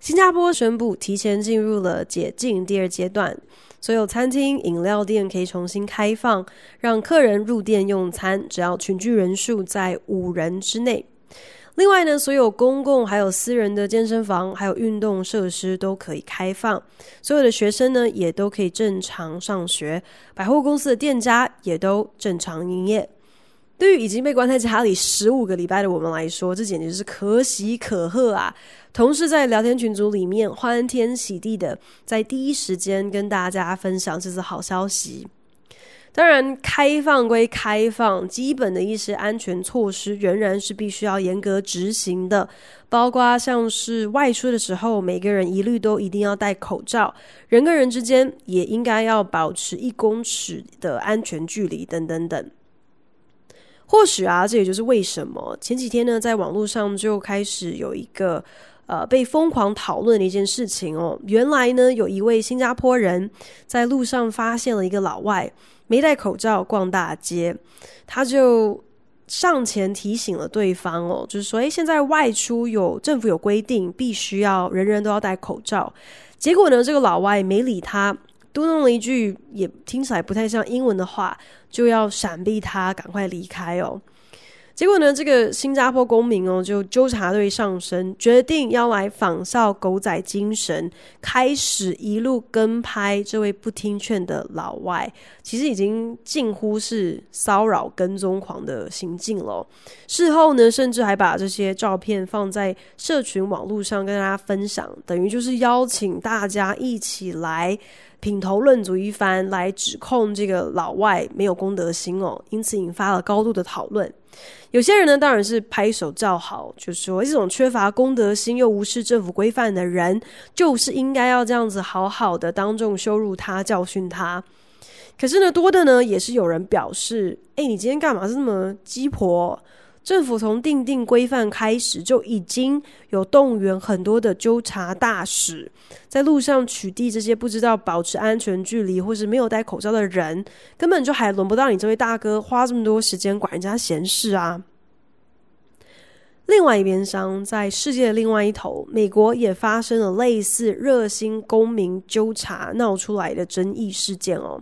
新加坡宣布提前进入了解禁第二阶段，所有餐厅、饮料店可以重新开放，让客人入店用餐，只要群聚人数在五人之内。另外呢，所有公共还有私人的健身房还有运动设施都可以开放，所有的学生呢也都可以正常上学，百货公司的店家也都正常营业。对于已经被关在家里十五个礼拜的我们来说，这简直是可喜可贺啊！同事在聊天群组里面欢天喜地的，在第一时间跟大家分享这次好消息。当然，开放归开放，基本的一些安全措施仍然是必须要严格执行的，包括像是外出的时候，每个人一律都一定要戴口罩，人跟人之间也应该要保持一公尺的安全距离，等等等。或许啊，这也就是为什么前几天呢，在网络上就开始有一个呃被疯狂讨论的一件事情哦。原来呢，有一位新加坡人在路上发现了一个老外没戴口罩逛大街，他就上前提醒了对方哦，就是说，诶，现在外出有政府有规定，必须要人人都要戴口罩。结果呢，这个老外没理他。嘟囔了一句，也听起来不太像英文的话，就要闪避他，赶快离开哦。结果呢，这个新加坡公民哦，就纠察队上身，决定要来仿效狗仔精神，开始一路跟拍这位不听劝的老外。其实已经近乎是骚扰跟踪狂的行径了。事后呢，甚至还把这些照片放在社群网络上跟大家分享，等于就是邀请大家一起来。品头论足一番来指控这个老外没有公德心哦，因此引发了高度的讨论。有些人呢，当然是拍手叫好，就说这种缺乏公德心又无视政府规范的人，就是应该要这样子好好的当众羞辱他、教训他。可是呢，多的呢也是有人表示：“哎，你今天干嘛是这么鸡婆？”政府从定定规范开始就已经有动员很多的纠察大使在路上取缔这些不知道保持安全距离或是没有戴口罩的人，根本就还轮不到你这位大哥花这么多时间管人家闲事啊！另外一边厢，在世界的另外一头，美国也发生了类似热心公民纠察闹出来的争议事件哦。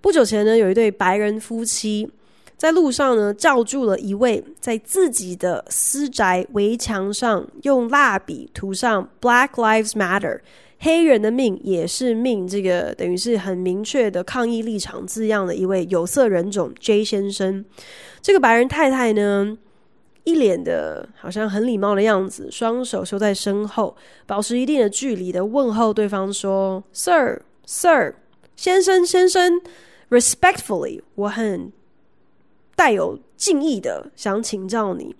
不久前呢，有一对白人夫妻。在路上呢，叫住了一位在自己的私宅围墙上用蜡笔涂上 “Black Lives Matter”，黑人的命也是命，这个等于是很明确的抗议立场字样的一位有色人种 J 先生。这个白人太太呢，一脸的好像很礼貌的样子，双手收在身后，保持一定的距离的问候对方说：“Sir, Sir，先生，先生，respectfully，我很。”带有敬意的想请教你，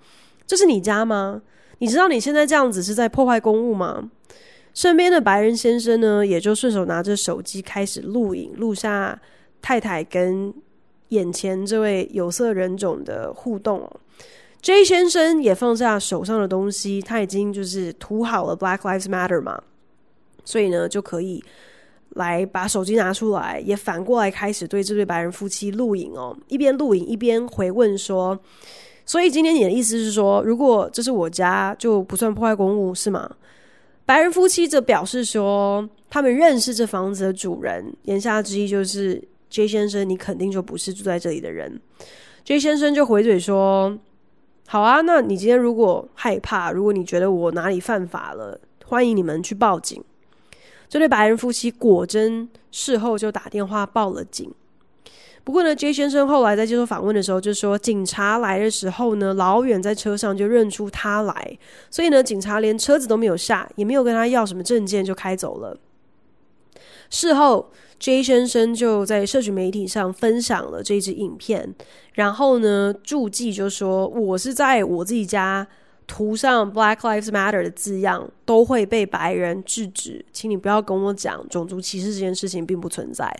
这是你家吗？你知道你现在这样子是在破坏公物吗？身边的白人先生呢，也就顺手拿着手机开始录影，录下太太跟眼前这位有色人种的互动。J 先生也放下手上的东西，他已经就是涂好了 Black Lives Matter 嘛，所以呢就可以。来把手机拿出来，也反过来开始对这对白人夫妻录影哦，一边录影一边回问说：“所以今天你的意思是说，如果这是我家，就不算破坏公物是吗？”白人夫妻则表示说，他们认识这房子的主人，言下之意就是 J 先生，你肯定就不是住在这里的人。J 先生就回嘴说：“好啊，那你今天如果害怕，如果你觉得我哪里犯法了，欢迎你们去报警。”这对白人夫妻果真事后就打电话报了警。不过呢，J 先生后来在接受访问的时候就说，警察来的时候呢，老远在车上就认出他来，所以呢，警察连车子都没有下，也没有跟他要什么证件就开走了。事后，J 先生就在社群媒体上分享了这支影片，然后呢，注记就说：“我是在我自己家。”涂上 Black Lives Matter 的字样，都会被白人制止。请你不要跟我讲种族歧视这件事情并不存在。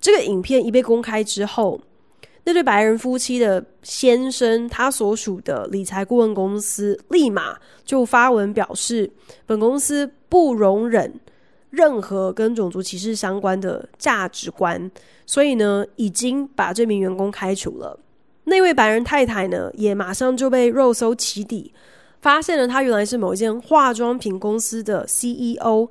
这个影片一被公开之后，那对白人夫妻的先生，他所属的理财顾问公司立马就发文表示，本公司不容忍任何跟种族歧视相关的价值观，所以呢，已经把这名员工开除了。那位白人太太呢，也马上就被肉搜起底，发现了她原来是某一间化妆品公司的 CEO，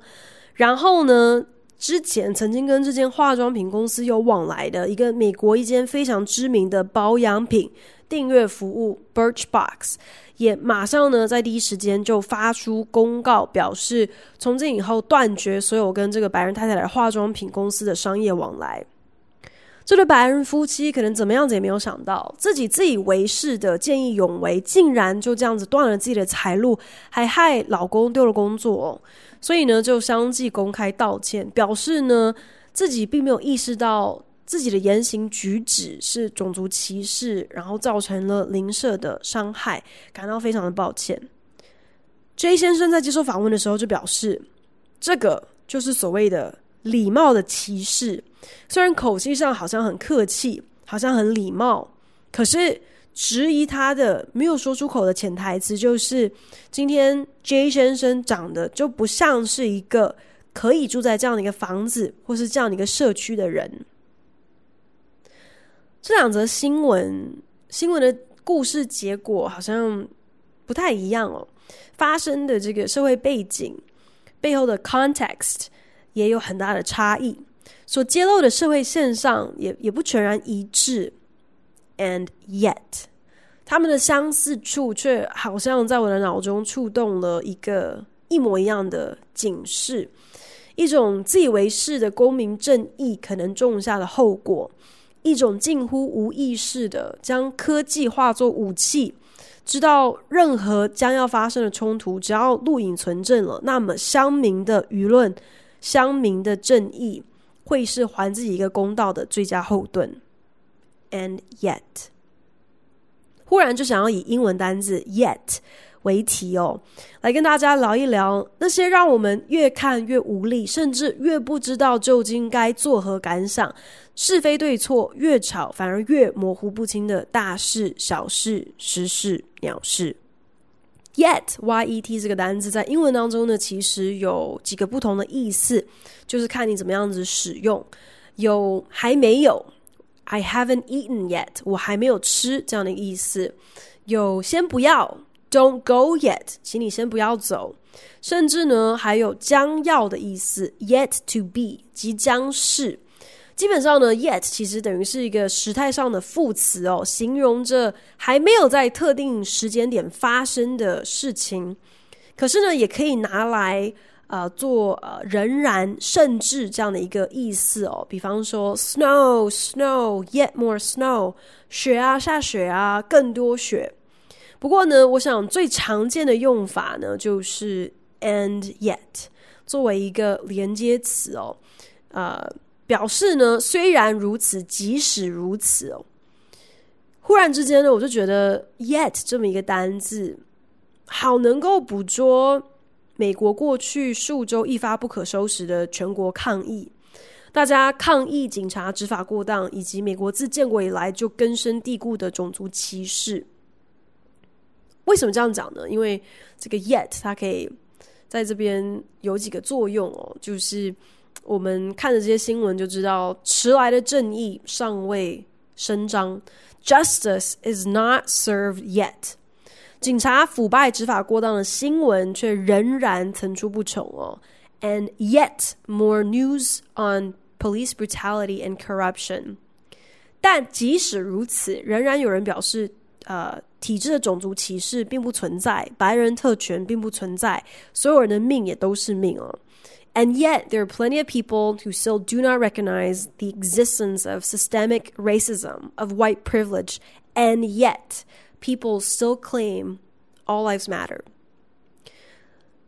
然后呢，之前曾经跟这间化妆品公司有往来的一个美国一间非常知名的保养品订阅服务 Birchbox，也马上呢在第一时间就发出公告，表示从今以后断绝所有跟这个白人太太的化妆品公司的商业往来。这对白人夫妻可能怎么样子也没有想到，自己自以为是的见义勇为，竟然就这样子断了自己的财路，还害老公丢了工作。所以呢，就相继公开道歉，表示呢自己并没有意识到自己的言行举止是种族歧视，然后造成了邻舍的伤害，感到非常的抱歉。J 先生在接受访问的时候就表示，这个就是所谓的礼貌的歧视。虽然口气上好像很客气，好像很礼貌，可是质疑他的没有说出口的潜台词就是：今天 J 先生长得就不像是一个可以住在这样的一个房子或是这样的一个社区的人。这两则新闻新闻的故事结果好像不太一样哦，发生的这个社会背景背后的 context 也有很大的差异。所揭露的社会现象也也不全然一致，and yet，他们的相似处却好像在我的脑中触动了一个一模一样的警示，一种自以为是的公民正义可能种下的后果，一种近乎无意识的将科技化作武器，知道任何将要发生的冲突，只要录影存证了，那么乡民的舆论、乡民的正义。会是还自己一个公道的最佳后盾，and yet，忽然就想要以英文单字 yet 为题哦，来跟大家聊一聊那些让我们越看越无力，甚至越不知道究竟该作何感想，是非对错越吵反而越模糊不清的大事、小事、时事、鸟事。Yet, Y-E-T 这个单字在英文当中呢，其实有几个不同的意思，就是看你怎么样子使用。有还没有，I haven't eaten yet，我还没有吃这样的意思。有先不要，Don't go yet，请你先不要走。甚至呢，还有将要的意思，Yet to be，即将是。基本上呢，yet 其实等于是一个时态上的副词哦，形容着还没有在特定时间点发生的事情。可是呢，也可以拿来呃做呃仍然甚至这样的一个意思哦。比方说，snow snow yet more snow，雪啊下雪啊更多雪。不过呢，我想最常见的用法呢，就是 and yet 作为一个连接词哦，呃。表示呢，虽然如此，即使如此哦。忽然之间呢，我就觉得 “yet” 这么一个单字，好能够捕捉美国过去数周一发不可收拾的全国抗议，大家抗议警察执法过当，以及美国自建国以来就根深蒂固的种族歧视。为什么这样讲呢？因为这个 “yet” 它可以在这边有几个作用哦，就是。我们看着这些新闻就知道，迟来的正义尚未伸张，Justice is not served yet。警察腐败执法过当的新闻却仍然层出不穷哦，and yet more news on police brutality and corruption。但即使如此，仍然有人表示，呃，体制的种族歧视并不存在，白人特权并不存在，所有人的命也都是命哦。And yet, there are plenty of people who still do not recognize the existence of systemic racism, of white privilege, and yet, people still claim all lives matter.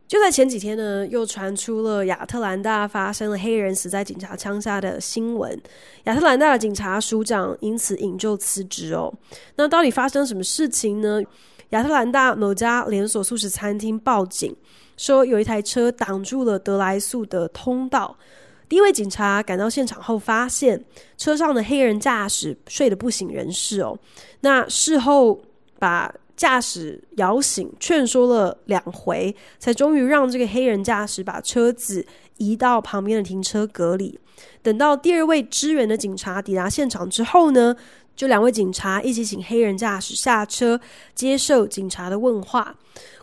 就在前几天呢，又传出了亚特兰大发生了黑人死在警察枪下的新闻，亚特兰大的警察署长因此引咎辞职哦。那到底发生什么事情呢？ 亚特兰大某家连锁速食餐厅报警， 说有一台车挡住了得来速的通道。第一位警察赶到现场后，发现车上的黑人驾驶睡得不省人事哦。那事后把驾驶摇醒，劝说了两回，才终于让这个黑人驾驶把车子移到旁边的停车格里。等到第二位支援的警察抵达现场之后呢，就两位警察一起请黑人驾驶下车接受警察的问话。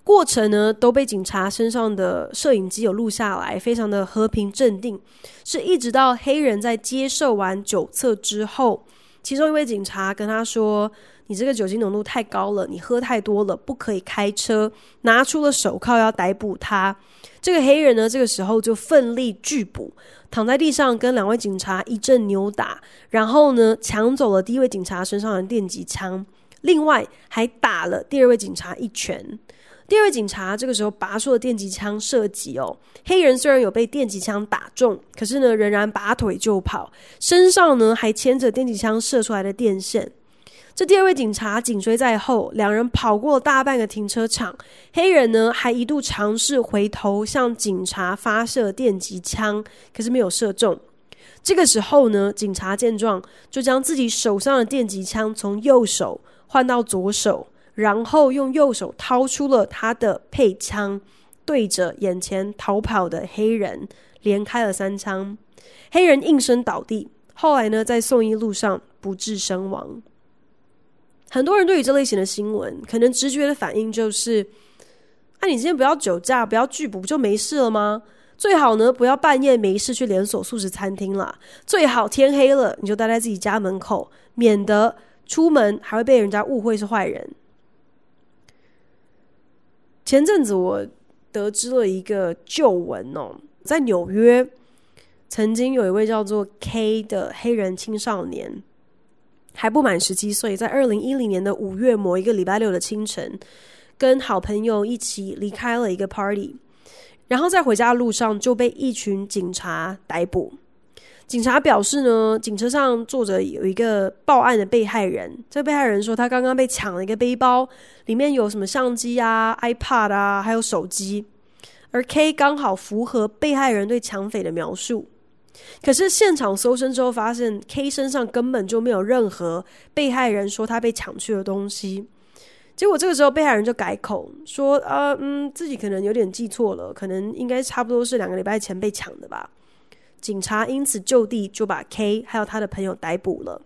过程呢都被警察身上的摄影机有录下来，非常的和平镇定。是一直到黑人在接受完酒测之后，其中一位警察跟他说：“你这个酒精浓度太高了，你喝太多了，不可以开车。”拿出了手铐要逮捕他。这个黑人呢，这个时候就奋力拒捕，躺在地上跟两位警察一阵扭打，然后呢抢走了第一位警察身上的电击枪，另外还打了第二位警察一拳。第二位警察这个时候拔出了电击枪射击哦，黑人虽然有被电击枪打中，可是呢仍然拔腿就跑，身上呢还牵着电击枪射出来的电线。这第二位警察紧追在后，两人跑过大半个停车场，黑人呢还一度尝试回头向警察发射电击枪，可是没有射中。这个时候呢，警察见状就将自己手上的电击枪从右手换到左手。然后用右手掏出了他的配枪，对着眼前逃跑的黑人连开了三枪，黑人应声倒地。后来呢，在送医路上不治身亡。很多人对于这类型的新闻，可能直觉的反应就是：啊，你今天不要酒驾，不要拒捕，不就没事了吗？最好呢，不要半夜没事去连锁素食餐厅啦。最好天黑了你就待在自己家门口，免得出门还会被人家误会是坏人。前阵子我得知了一个旧闻哦，在纽约曾经有一位叫做 K 的黑人青少年，还不满十七岁，在二零一零年的五月某一个礼拜六的清晨，跟好朋友一起离开了一个 party，然后在回家的路上就被一群警察逮捕。警察表示呢，警车上坐着有一个报案的被害人。这被害人说，他刚刚被抢了一个背包，里面有什么相机啊、iPad 啊，还有手机。而 K 刚好符合被害人对抢匪的描述。可是现场搜身之后，发现 K 身上根本就没有任何被害人说他被抢去的东西。结果这个时候，被害人就改口说：“啊，嗯，自己可能有点记错了，可能应该差不多是两个礼拜前被抢的吧。”警察因此就地就把 K 还有他的朋友逮捕了。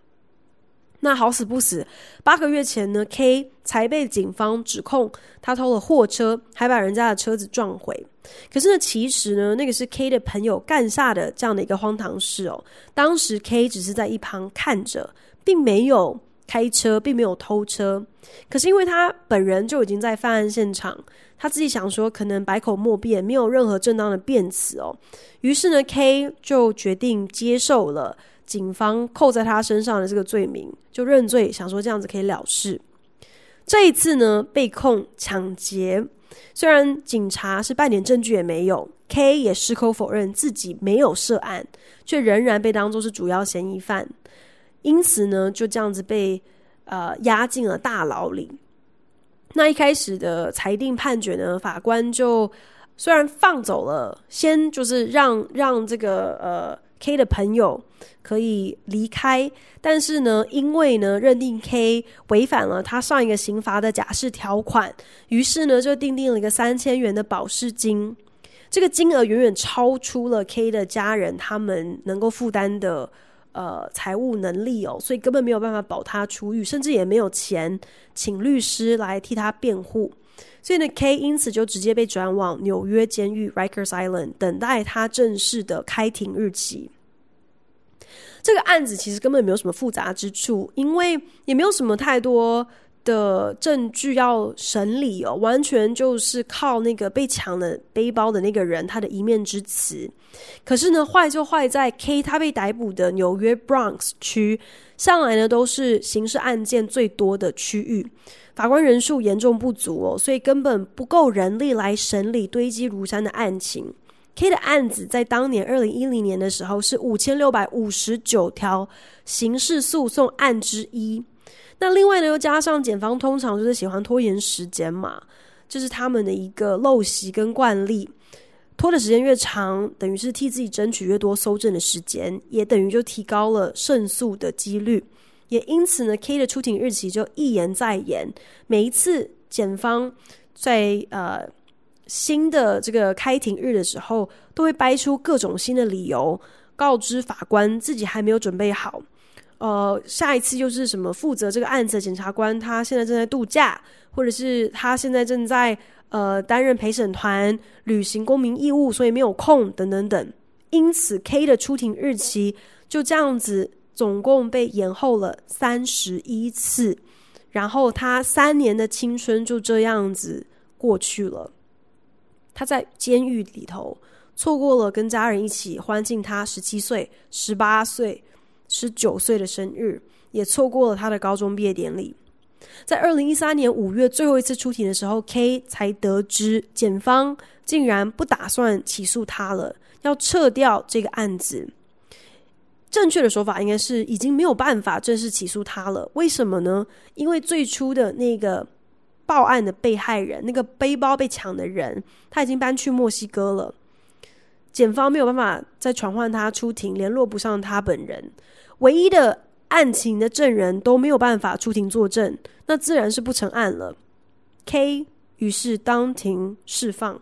那好死不死，八个月前呢，K 才被警方指控他偷了货车，还把人家的车子撞毁。可是呢，其实呢，那个是 K 的朋友干下的这样的一个荒唐事哦。当时 K 只是在一旁看着，并没有开车，并没有偷车。可是因为他本人就已经在犯案现场。他自己想说，可能百口莫辩，没有任何正当的辩词哦。于是呢，K 就决定接受了警方扣在他身上的这个罪名，就认罪，想说这样子可以了事。这一次呢，被控抢劫，虽然警察是半点证据也没有，K 也矢口否认自己没有涉案，却仍然被当作是主要嫌疑犯，因此呢，就这样子被呃押进了大牢里。那一开始的裁定判决呢，法官就虽然放走了，先就是让让这个呃 K 的朋友可以离开，但是呢，因为呢认定 K 违反了他上一个刑罚的假释条款，于是呢就订定了一个三千元的保释金，这个金额远远超出了 K 的家人他们能够负担的。呃，财务能力哦，所以根本没有办法保他出狱，甚至也没有钱请律师来替他辩护。所以呢，K 因此就直接被转往纽约监狱 Rikers Island，等待他正式的开庭日期。这个案子其实根本没有什么复杂之处，因为也没有什么太多的证据要审理哦，完全就是靠那个被抢的背包的那个人他的一面之词。可是呢，坏就坏在 K 他被逮捕的纽约 Bronx 区，向来呢都是刑事案件最多的区域，法官人数严重不足哦，所以根本不够人力来审理堆积如山的案情。K 的案子在当年二零一零年的时候是五千六百五十九条刑事诉讼案之一。那另外呢，又加上检方通常就是喜欢拖延时间嘛，这、就是他们的一个陋习跟惯例。拖的时间越长，等于是替自己争取越多搜证的时间，也等于就提高了胜诉的几率。也因此呢，K 的出庭日期就一延再延。每一次检方在呃新的这个开庭日的时候，都会掰出各种新的理由，告知法官自己还没有准备好。呃，下一次又是什么？负责这个案子的检察官他现在正在度假，或者是他现在正在。呃，担任陪审团、履行公民义务，所以没有空，等等等。因此，K 的出庭日期就这样子，总共被延后了三十一次。然后，他三年的青春就这样子过去了。他在监狱里头错过了跟家人一起欢庆他十七岁、十八岁、十九岁的生日，也错过了他的高中毕业典礼。在二零一三年五月最后一次出庭的时候，K 才得知检方竟然不打算起诉他了，要撤掉这个案子。正确的说法应该是已经没有办法正式起诉他了。为什么呢？因为最初的那个报案的被害人，那个背包被抢的人，他已经搬去墨西哥了。检方没有办法再传唤他出庭，联络不上他本人，唯一的。案情的证人都没有办法出庭作证，那自然是不成案了。K 于是当庭释放，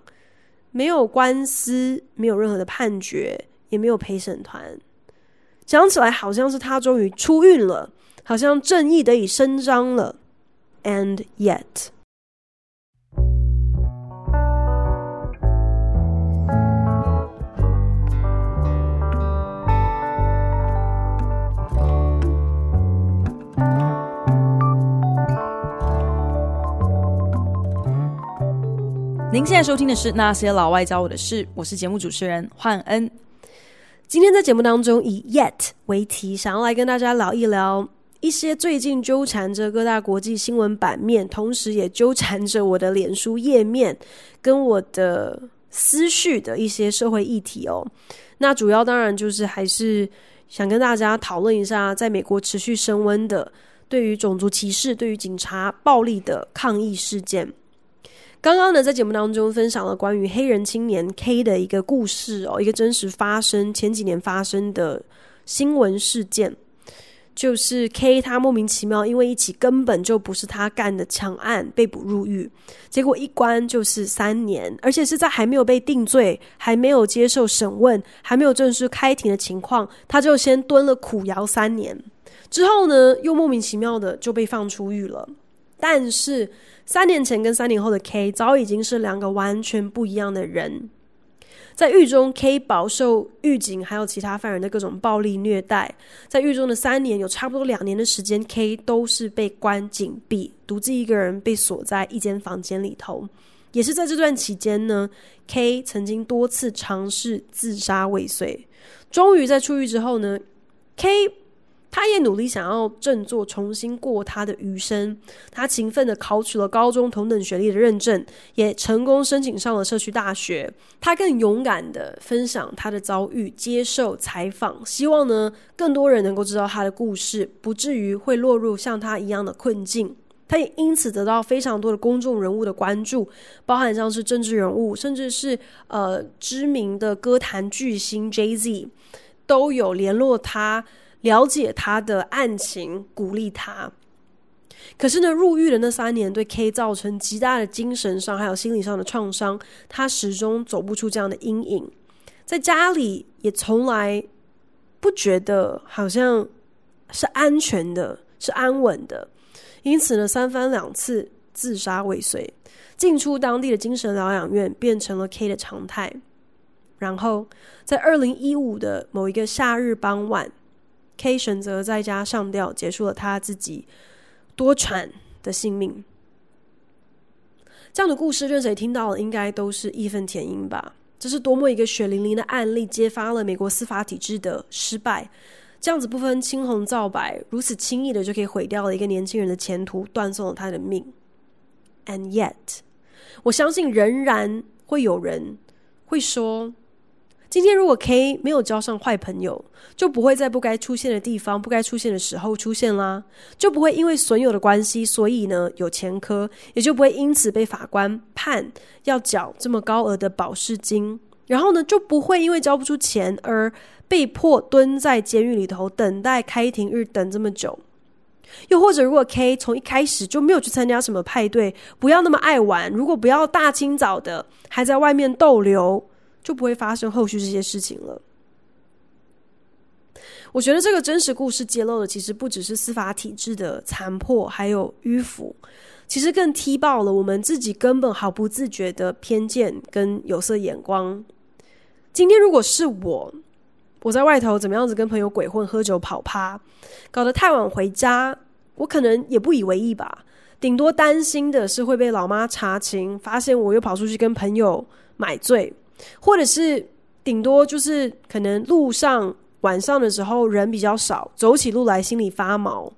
没有官司，没有任何的判决，也没有陪审团。讲起来好像是他终于出狱了，好像正义得以伸张了。And yet。您现在收听的是《那些老外教我的事》，我是节目主持人焕恩。今天在节目当中以 “yet” 为题，想要来跟大家聊一聊一些最近纠缠着各大国际新闻版面，同时也纠缠着我的脸书页面跟我的思绪的一些社会议题哦。那主要当然就是还是想跟大家讨论一下，在美国持续升温的对于种族歧视、对于警察暴力的抗议事件。刚刚呢，在节目当中分享了关于黑人青年 K 的一个故事哦，一个真实发生前几年发生的新闻事件，就是 K 他莫名其妙因为一起根本就不是他干的抢案被捕入狱，结果一关就是三年，而且是在还没有被定罪、还没有接受审问、还没有正式开庭的情况，他就先蹲了苦窑三年，之后呢，又莫名其妙的就被放出狱了，但是。三年前跟三年后的 K 早已经是两个完全不一样的人。在狱中，K 饱受狱警还有其他犯人的各种暴力虐待。在狱中的三年，有差不多两年的时间，K 都是被关紧闭，独自一个人被锁在一间房间里头。也是在这段期间呢，K 曾经多次尝试自杀未遂。终于在出狱之后呢，K。他也努力想要振作，重新过他的余生。他勤奋地考取了高中同等学历的认证，也成功申请上了社区大学。他更勇敢地分享他的遭遇，接受采访，希望呢更多人能够知道他的故事，不至于会落入像他一样的困境。他也因此得到非常多的公众人物的关注，包含像是政治人物，甚至是呃知名的歌坛巨星 Jay-Z 都有联络他。了解他的案情，鼓励他。可是呢，入狱的那三年对 K 造成极大的精神上还有心理上的创伤，他始终走不出这样的阴影。在家里也从来不觉得好像是安全的，是安稳的。因此呢，三番两次自杀未遂，进出当地的精神疗养院变成了 K 的常态。然后在二零一五的某一个夏日傍晚。K 选择在家上吊，结束了他自己多舛的性命。这样的故事，任谁听到了，应该都是义愤填膺吧？这是多么一个血淋淋的案例，揭发了美国司法体制的失败。这样子不分青红皂白，如此轻易的就可以毁掉了一个年轻人的前途，断送了他的命。And yet，我相信仍然会有人会说。今天如果 K 没有交上坏朋友，就不会在不该出现的地方、不该出现的时候出现啦，就不会因为损友的关系，所以呢有前科，也就不会因此被法官判要缴这么高额的保释金，然后呢就不会因为交不出钱而被迫蹲在监狱里头等待开庭日等这么久。又或者，如果 K 从一开始就没有去参加什么派对，不要那么爱玩，如果不要大清早的还在外面逗留，就不会发生后续这些事情了。我觉得这个真实故事揭露的，其实不只是司法体制的残破，还有迂腐，其实更踢爆了我们自己根本毫不自觉的偏见跟有色眼光。今天如果是我，我在外头怎么样子跟朋友鬼混、喝酒、跑趴，搞得太晚回家，我可能也不以为意吧。顶多担心的是会被老妈查勤，发现我又跑出去跟朋友买醉，或者是顶多就是可能路上晚上的时候人比较少，走起路来心里发毛。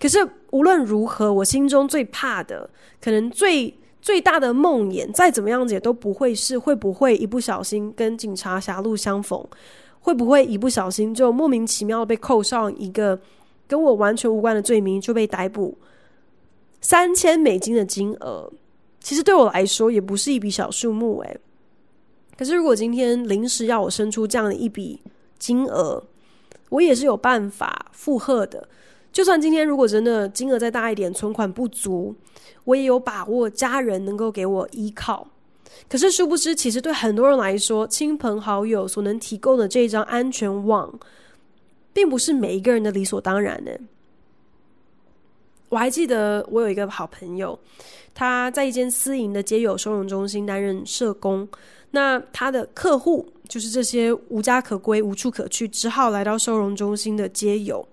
可是无论如何，我心中最怕的，可能最最大的梦魇，再怎么样子也都不会是会不会一不小心跟警察狭路相逢。会不会一不小心就莫名其妙被扣上一个跟我完全无关的罪名，就被逮捕？三千美金的金额，其实对我来说也不是一笔小数目诶。可是如果今天临时要我生出这样的一笔金额，我也是有办法负荷的。就算今天如果真的金额再大一点，存款不足，我也有把握家人能够给我依靠。可是，殊不知，其实对很多人来说，亲朋好友所能提供的这一张安全网，并不是每一个人的理所当然呢。我还记得，我有一个好朋友，他在一间私营的街友收容中心担任社工。那他的客户就是这些无家可归、无处可去，只好来到收容中心的街友，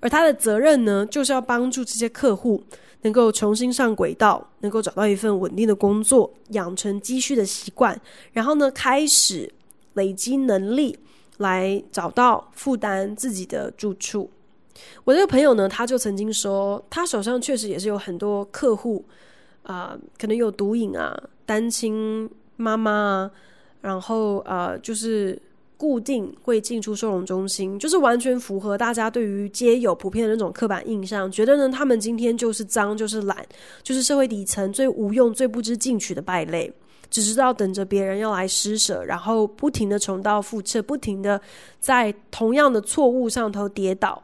而他的责任呢，就是要帮助这些客户。能够重新上轨道，能够找到一份稳定的工作，养成积蓄的习惯，然后呢，开始累积能力，来找到负担自己的住处。我这个朋友呢，他就曾经说，他手上确实也是有很多客户，啊、可能有毒瘾啊，单亲妈妈，然后、呃，就是。固定会进出收容中心，就是完全符合大家对于街友普遍的那种刻板印象，觉得呢，他们今天就是脏，就是懒，就是社会底层最无用、最不知进取的败类，只知道等着别人要来施舍，然后不停的重蹈覆辙，不停的在同样的错误上头跌倒。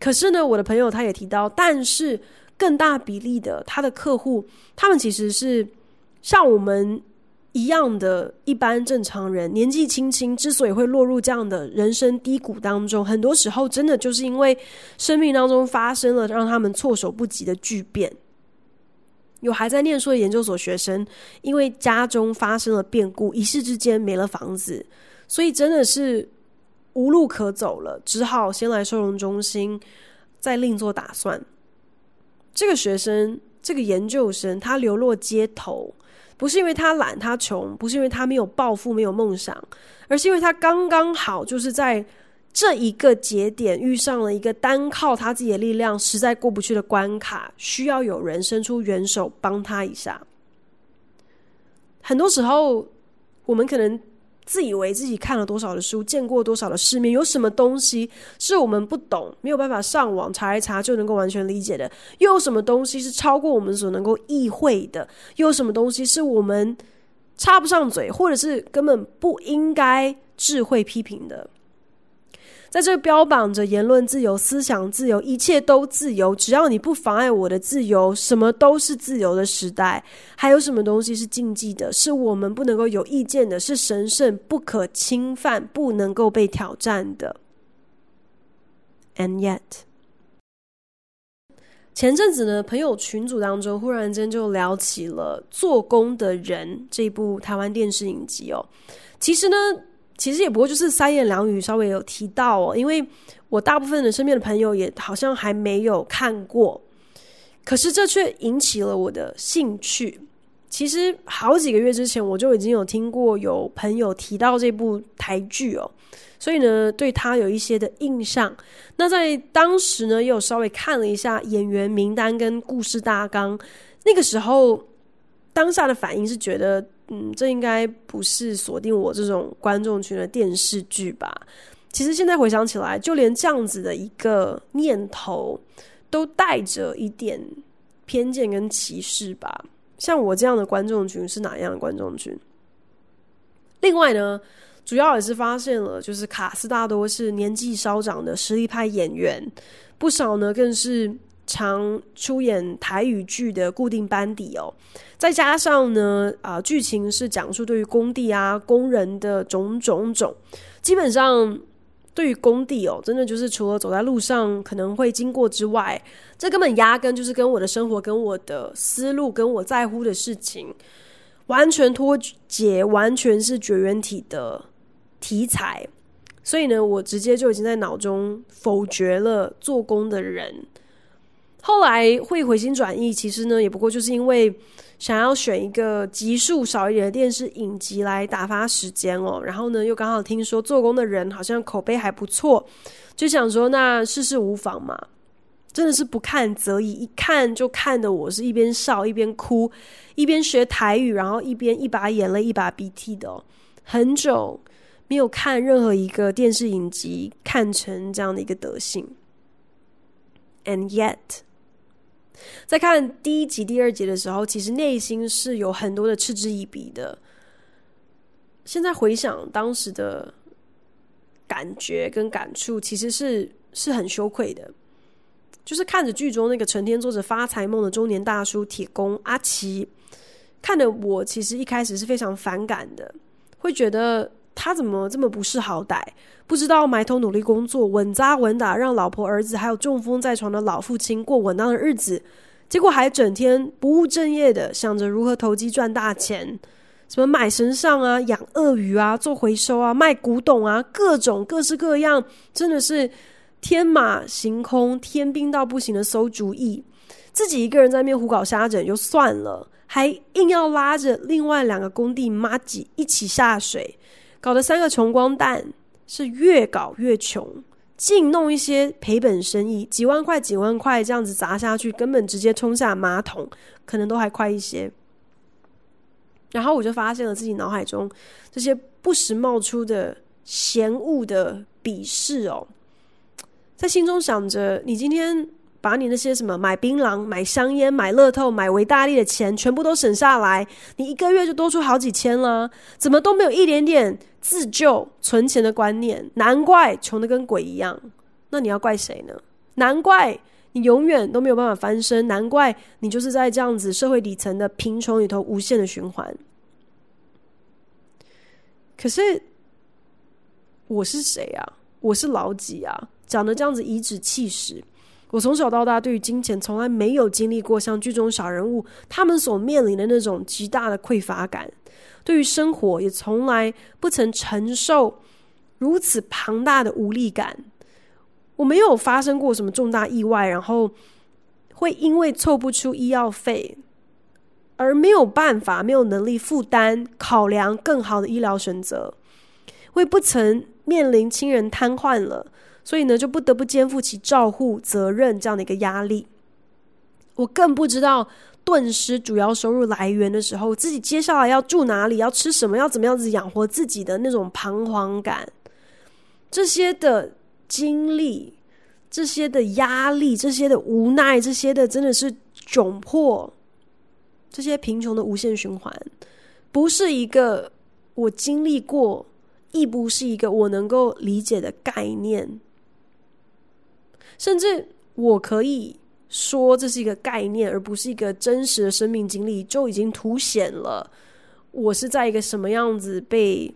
可是呢，我的朋友他也提到，但是更大比例的他的客户，他们其实是像我们。一样的一般正常人，年纪轻轻之所以会落入这样的人生低谷当中，很多时候真的就是因为生命当中发生了让他们措手不及的巨变。有还在念书的研究所学生，因为家中发生了变故，一夕之间没了房子，所以真的是无路可走了，只好先来收容中心，再另做打算。这个学生，这个研究生，他流落街头。不是因为他懒，他穷，不是因为他没有抱负、没有梦想，而是因为他刚刚好就是在这一个节点遇上了一个单靠他自己的力量实在过不去的关卡，需要有人伸出援手帮他一下。很多时候，我们可能。自以为自己看了多少的书，见过多少的世面，有什么东西是我们不懂，没有办法上网查一查就能够完全理解的？又有什么东西是超过我们所能够意会的？又有什么东西是我们插不上嘴，或者是根本不应该智慧批评的？在这个标榜着言论自由、思想自由、一切都自由，只要你不妨碍我的自由，什么都是自由的时代，还有什么东西是禁忌的？是我们不能够有意见的？是神圣不可侵犯、不能够被挑战的？And yet，前阵子呢，朋友群组当中忽然间就聊起了《做工的人》这部台湾电视影集哦。其实呢。其实也不过就是三言两语稍微有提到哦，因为我大部分的身边的朋友也好像还没有看过，可是这却引起了我的兴趣。其实好几个月之前我就已经有听过有朋友提到这部台剧哦，所以呢，对他有一些的印象。那在当时呢，也有稍微看了一下演员名单跟故事大纲，那个时候当下的反应是觉得嗯，这应该不是锁定我这种观众群的电视剧吧？其实现在回想起来，就连这样子的一个念头，都带着一点偏见跟歧视吧。像我这样的观众群是哪样的观众群？另外呢，主要也是发现了，就是卡司大多是年纪稍长的实力派演员，不少呢更是常出演台语剧的固定班底哦。再加上呢，啊、剧情是讲述对于工地啊工人的种种种，基本上对于工地哦，真的就是除了走在路上可能会经过之外，这根本压根就是跟我的生活、跟我的思路、跟我在乎的事情。完全脱节，完全是绝缘体的题材，所以呢，我直接就已经在脑中否决了做工的人。后来会回心转意，其实呢，也不过就是因为想要选一个集数少一点的电视影集来打发时间哦。然后呢，又刚好听说做工的人好像口碑还不错，就想说那试试无妨嘛。真的是不看则已，一看就看得我是一边笑一边哭，一边学台语，然后一边一把眼泪一把鼻涕的哦。很久没有看任何一个电视影集看成这样的一个德性。And yet，在看第一集、第二集的时候，其实内心是有很多的嗤之以鼻的。现在回想当时的感觉跟感触，其实是是很羞愧的。就是看着剧中那个成天做着发财梦的中年大叔铁工阿奇，看得我其实一开始是非常反感的，会觉得他怎么这么不识好歹，不知道埋头努力工作，稳扎稳打，让老婆儿子还有中风在床的老父亲过稳当的日子，结果还整天不务正业的想着如何投机赚大钱，什么买神上啊，养鳄鱼啊，做回收啊，卖古董啊，各种各式各样，真的是。天马行空、天兵到不行的馊主意，自己一个人在面糊搞瞎整就算了，还硬要拉着另外两个工地妈吉一起下水，搞得三个穷光蛋是越搞越穷，净弄一些赔本生意，几万块、几万块这样子砸下去，根本直接冲下马桶，可能都还快一些。然后我就发现了自己脑海中这些不时冒出的嫌恶的鄙视哦。在心中想着，你今天把你那些什么买槟榔、买香烟、买乐透、买维大利的钱全部都省下来，你一个月就多出好几千了。怎么都没有一点点自救存钱的观念？难怪穷的跟鬼一样。那你要怪谁呢？难怪你永远都没有办法翻身。难怪你就是在这样子社会底层的贫穷里头无限的循环。可是我是谁啊？我是老几啊？讲的这样子颐指气使，我从小到大对于金钱从来没有经历过像剧中小人物他们所面临的那种极大的匮乏感，对于生活也从来不曾承受如此庞大的无力感。我没有发生过什么重大意外，然后会因为凑不出医药费而没有办法、没有能力负担考量更好的医疗选择，会不曾面临亲人瘫痪了。所以呢，就不得不肩负起照护责任这样的一个压力。我更不知道顿失主要收入来源的时候，自己接下来要住哪里，要吃什么，要怎么样子养活自己的那种彷徨感。这些的经历，这些的压力，这些的无奈，这些的真的是窘迫，这些贫穷的无限循环，不是一个我经历过，亦不是一个我能够理解的概念。甚至我可以说这是一个概念，而不是一个真实的生命经历，就已经凸显了我是在一个什么样子被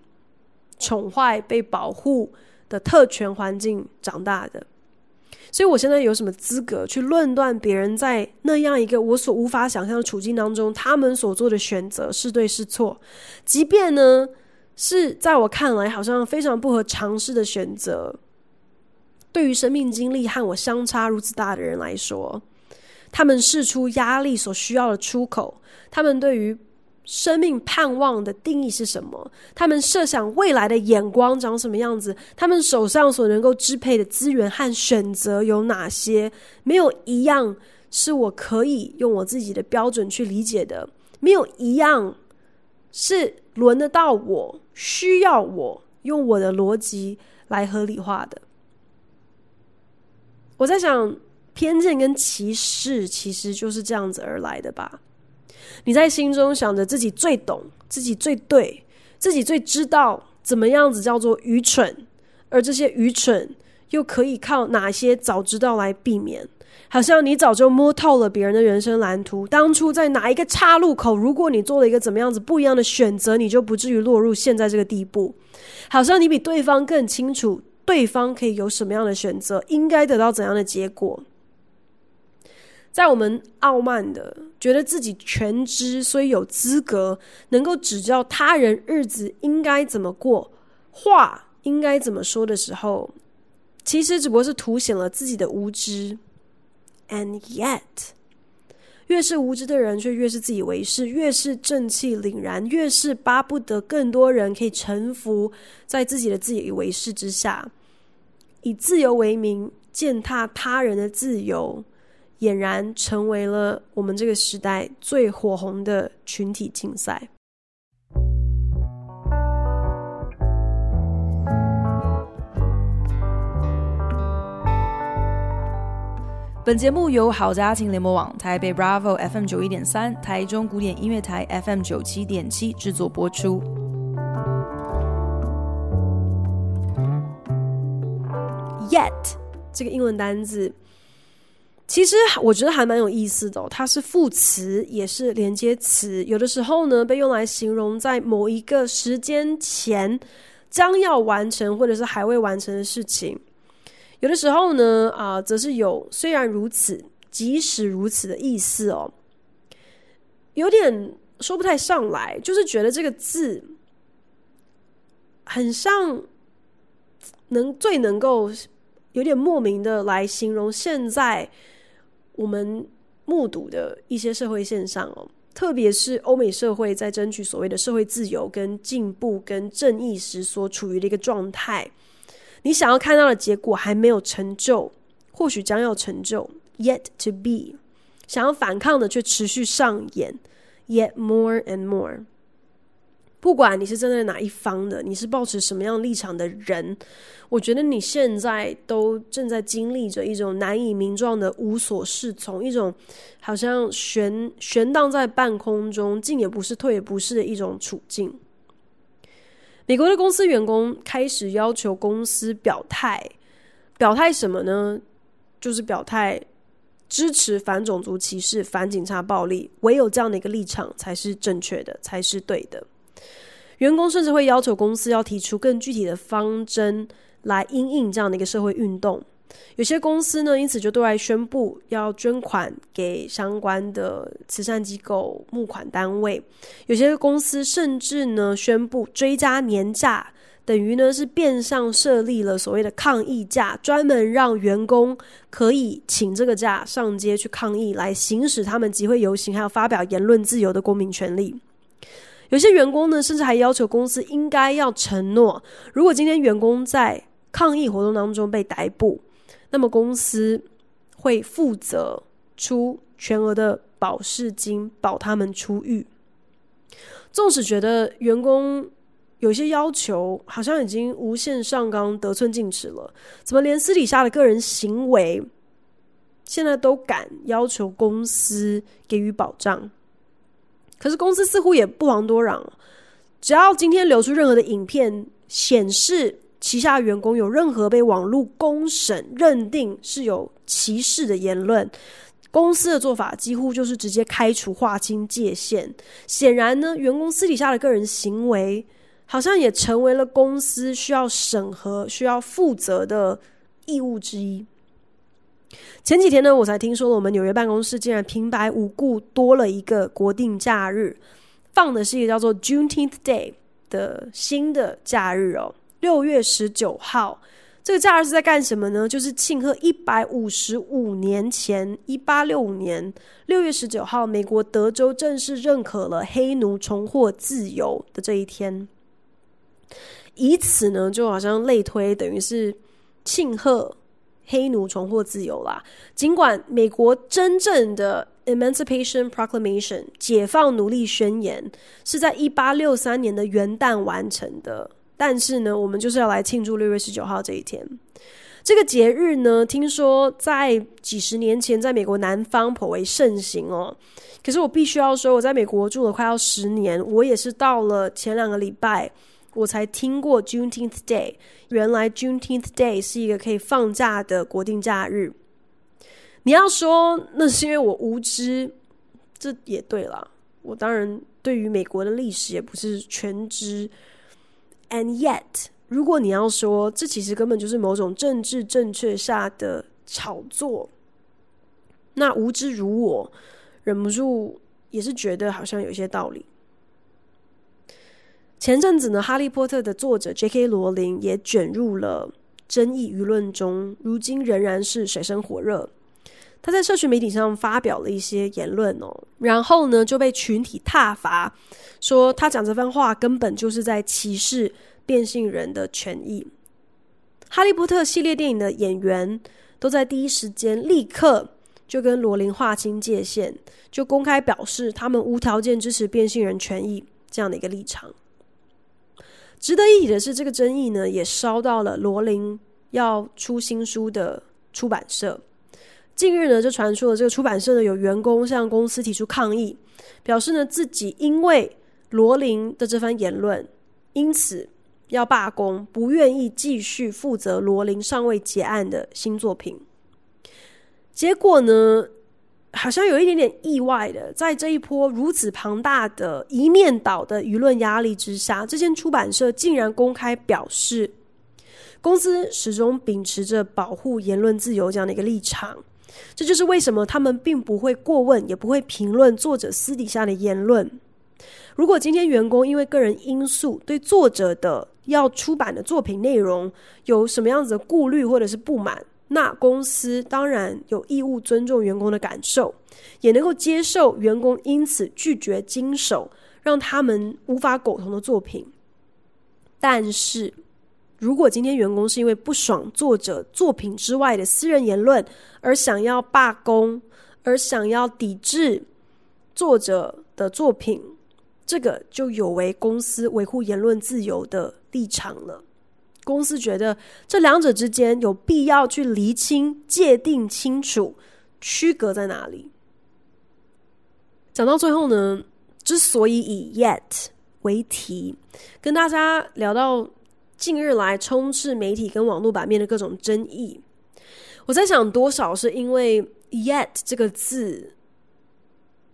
宠坏、被保护的特权环境长大的。所以，我现在有什么资格去论断别人在那样一个我所无法想象的处境当中，他们所做的选择是对是错？即便呢，是在我看来好像非常不合常识的选择。对于生命经历和我相差如此大的人来说，他们释出压力所需要的出口，他们对于生命盼望的定义是什么？他们设想未来的眼光长什么样子？他们手上所能够支配的资源和选择有哪些？没有一样是我可以用我自己的标准去理解的，没有一样是轮得到我，需要我用我的逻辑来合理化的。我在想，偏见跟歧视其实就是这样子而来的吧？你在心中想着自己最懂，自己最对，自己最知道怎么样子叫做愚蠢，而这些愚蠢又可以靠哪些早知道来避免？好像你早就摸透了别人的人生蓝图，当初在哪一个岔路口，如果你做了一个怎么样子不一样的选择，你就不至于落入现在这个地步。好像你比对方更清楚，对方可以有什么样的选择，应该得到怎样的结果。在我们傲慢的觉得自己全知，所以有资格能够指教他人日子应该怎么过，话应该怎么说的时候，其实只不过是凸显了自己的无知。And yet，越是无知的人，却越是自以为是；越是正气凛然，越是巴不得更多人可以臣服在自己的自以为是之下，以自由为名践踏他人的自由，俨然成为了我们这个时代最火红的群体竞赛。本节目由好家庭联盟网、台北 Bravo FM 九一点三、台中古典音乐台 FM 九七点七制作播出。Yet 这个英文单字，其实我觉得还蛮有意思的哦。它是副词，也是连接词。有的时候呢，被用来形容在某一个时间前将要完成，或者是还未完成的事情。有的时候呢，啊、则是有虽然如此，即使如此的意思哦，有点说不太上来，就是觉得这个字很像能最能够有点莫名的来形容现在我们目睹的一些社会现象哦，特别是欧美社会在争取所谓的社会自由、跟进步、跟正义时所处于的一个状态。你想要看到的结果还没有成就，或许将要成就，yet to be。想要反抗的却持续上演，yet more and more。不管你是站在哪一方的，你是抱持什么样立场的人，我觉得你现在都正在经历着一种难以名状的无所适从，一种好像悬悬荡在半空中，进也不是，退也不是的一种处境。美国的公司员工开始要求公司表态，表态什么呢？就是表态支持反种族歧视、反警察暴力，唯有这样的一个立场才是正确的，才是对的。员工甚至会要求公司要提出更具体的方针来因应这样的一个社会运动。有些公司呢，因此就对外宣布要捐款给相关的慈善机构、募款单位。有些公司甚至呢，宣布追加年假，等于呢是变相设立了所谓的抗议假，专门让员工可以请这个假上街去抗议，来行使他们集会游行还有发表言论自由的公民权利。有些员工呢，甚至还要求公司应该要承诺，如果今天员工在抗议活动当中被逮捕。那么公司会负责出全额的保释金保他们出狱。纵使觉得员工有些要求好像已经无限上纲、得寸进尺了，怎么连私底下的个人行为现在都敢要求公司给予保障？可是公司似乎也不遑多让，只要今天流出任何的影片显示。旗下员工有任何被网络公审认定是有歧视的言论，公司的做法几乎就是直接开除、划清界限。显然呢，员工私底下的个人行为，好像也成为了公司需要审核、需要负责的义务之一。前几天呢，我才听说，我们纽约办公室竟然平白无故多了一个国定假日，放的是一个叫做 Juneteenth Day 的新的假日哦。六月十九号，这个假日是在干什么呢？就是庆贺一百五十五年前，一八六五年六月十九号，美国德州正式认可了黑奴重获自由的这一天。以此呢，就好像类推，等于是庆贺黑奴重获自由啦。尽管美国真正的 Emancipation Proclamation 解放奴隶宣言是在一八六三年的元旦完成的，但是呢，我们就是要来庆祝六月十九号这一天。这个节日呢，听说在几十年前在美国南方颇为盛行哦。可是我必须要说，我在美国住了快要十年，我也是到了前两个礼拜，我才听过 Juneteenth Day。原来 Juneteenth Day 是一个可以放假的国定假日。你要说那是因为我无知，这也对了。我当然对于美国的历史也不是全知。And yet，如果你要说这其实根本就是某种政治正确下的炒作，那无知如我，忍不住也是觉得好像有些道理。前阵子呢，《哈利波特》的作者 J.K. 罗琳也卷入了争议舆论中，如今仍然是水深火热。他在社群媒体上发表了一些言论哦，然后呢就被群体挞伐，说他讲这番话根本就是在歧视变性人的权益。哈利波特系列电影的演员都在第一时间立刻就跟罗琳划清界限，就公开表示他们无条件支持变性人权益这样的一个立场。值得一提的是，这个争议呢也烧到了罗琳要出新书的出版社。近日呢，就传出了这个出版社呢有员工向公司提出抗议，表示呢自己因为罗琳的这番言论，因此要罢工，不愿意继续负责罗琳尚未结案的新作品。结果呢，好像有一点点意外的，在这一波如此庞大的一面倒的舆论压力之下，这间出版社竟然公开表示，公司始终秉持着保护言论自由这样的一个立场。这就是为什么他们并不会过问，也不会评论作者私底下的言论。如果今天员工因为个人因素对作者的要出版的作品内容有什么样子的顾虑或者是不满，那公司当然有义务尊重员工的感受，也能够接受员工因此拒绝经手让他们无法苟同的作品。但是，如果今天员工是因为不爽作者作品之外的私人言论而想要罢工，而想要抵制作者的作品，这个就有违公司维护言论自由的立场了。公司觉得这两者之间有必要去厘清、界定清楚，区隔在哪里。讲到最后呢，之所以以 yet 为题，跟大家聊到。近日来充斥媒体跟网络版面的各种争议，我在想，多少是因为 “yet” 这个字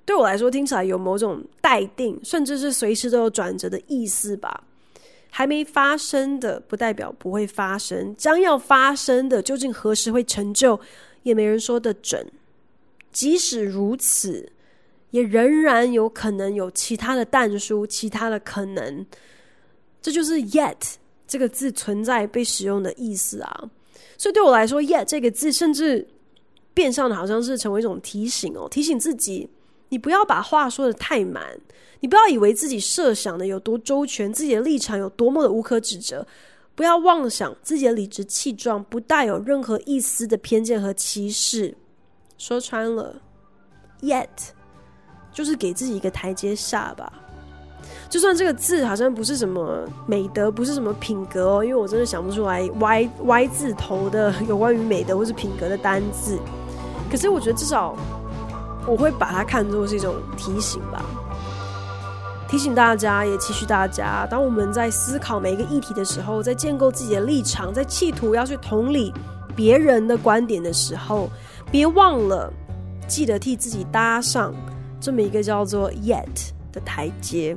对我来说听起来有某种待定，甚至是随时都有转折的意思吧。还没发生的不代表不会发生，将要发生的究竟何时会成就，也没人说得准。即使如此，也仍然有可能有其他的但书，其他的可能。这就是 “yet”。这个字存在被使用的意思啊，所以对我来说，yet 这个字甚至变相的好像是成为一种提醒哦，提醒自己，你不要把话说的太满，你不要以为自己设想的有多周全，自己的立场有多么的无可指责，不要妄想自己的理直气壮不带有任何一丝的偏见和歧视。说穿了，yet 就是给自己一个台阶下吧。就算这个字好像不是什么美德，不是什么品格哦，因为我真的想不出来 Y Y 字头的有关于美德或是品格的单字。可是我觉得至少我会把它看作是一种提醒吧，提醒大家，也期许大家，当我们在思考每一个议题的时候，在建构自己的立场，在企图要去同理别人的观点的时候，别忘了记得替自己搭上这么一个叫做 Yet 的台阶。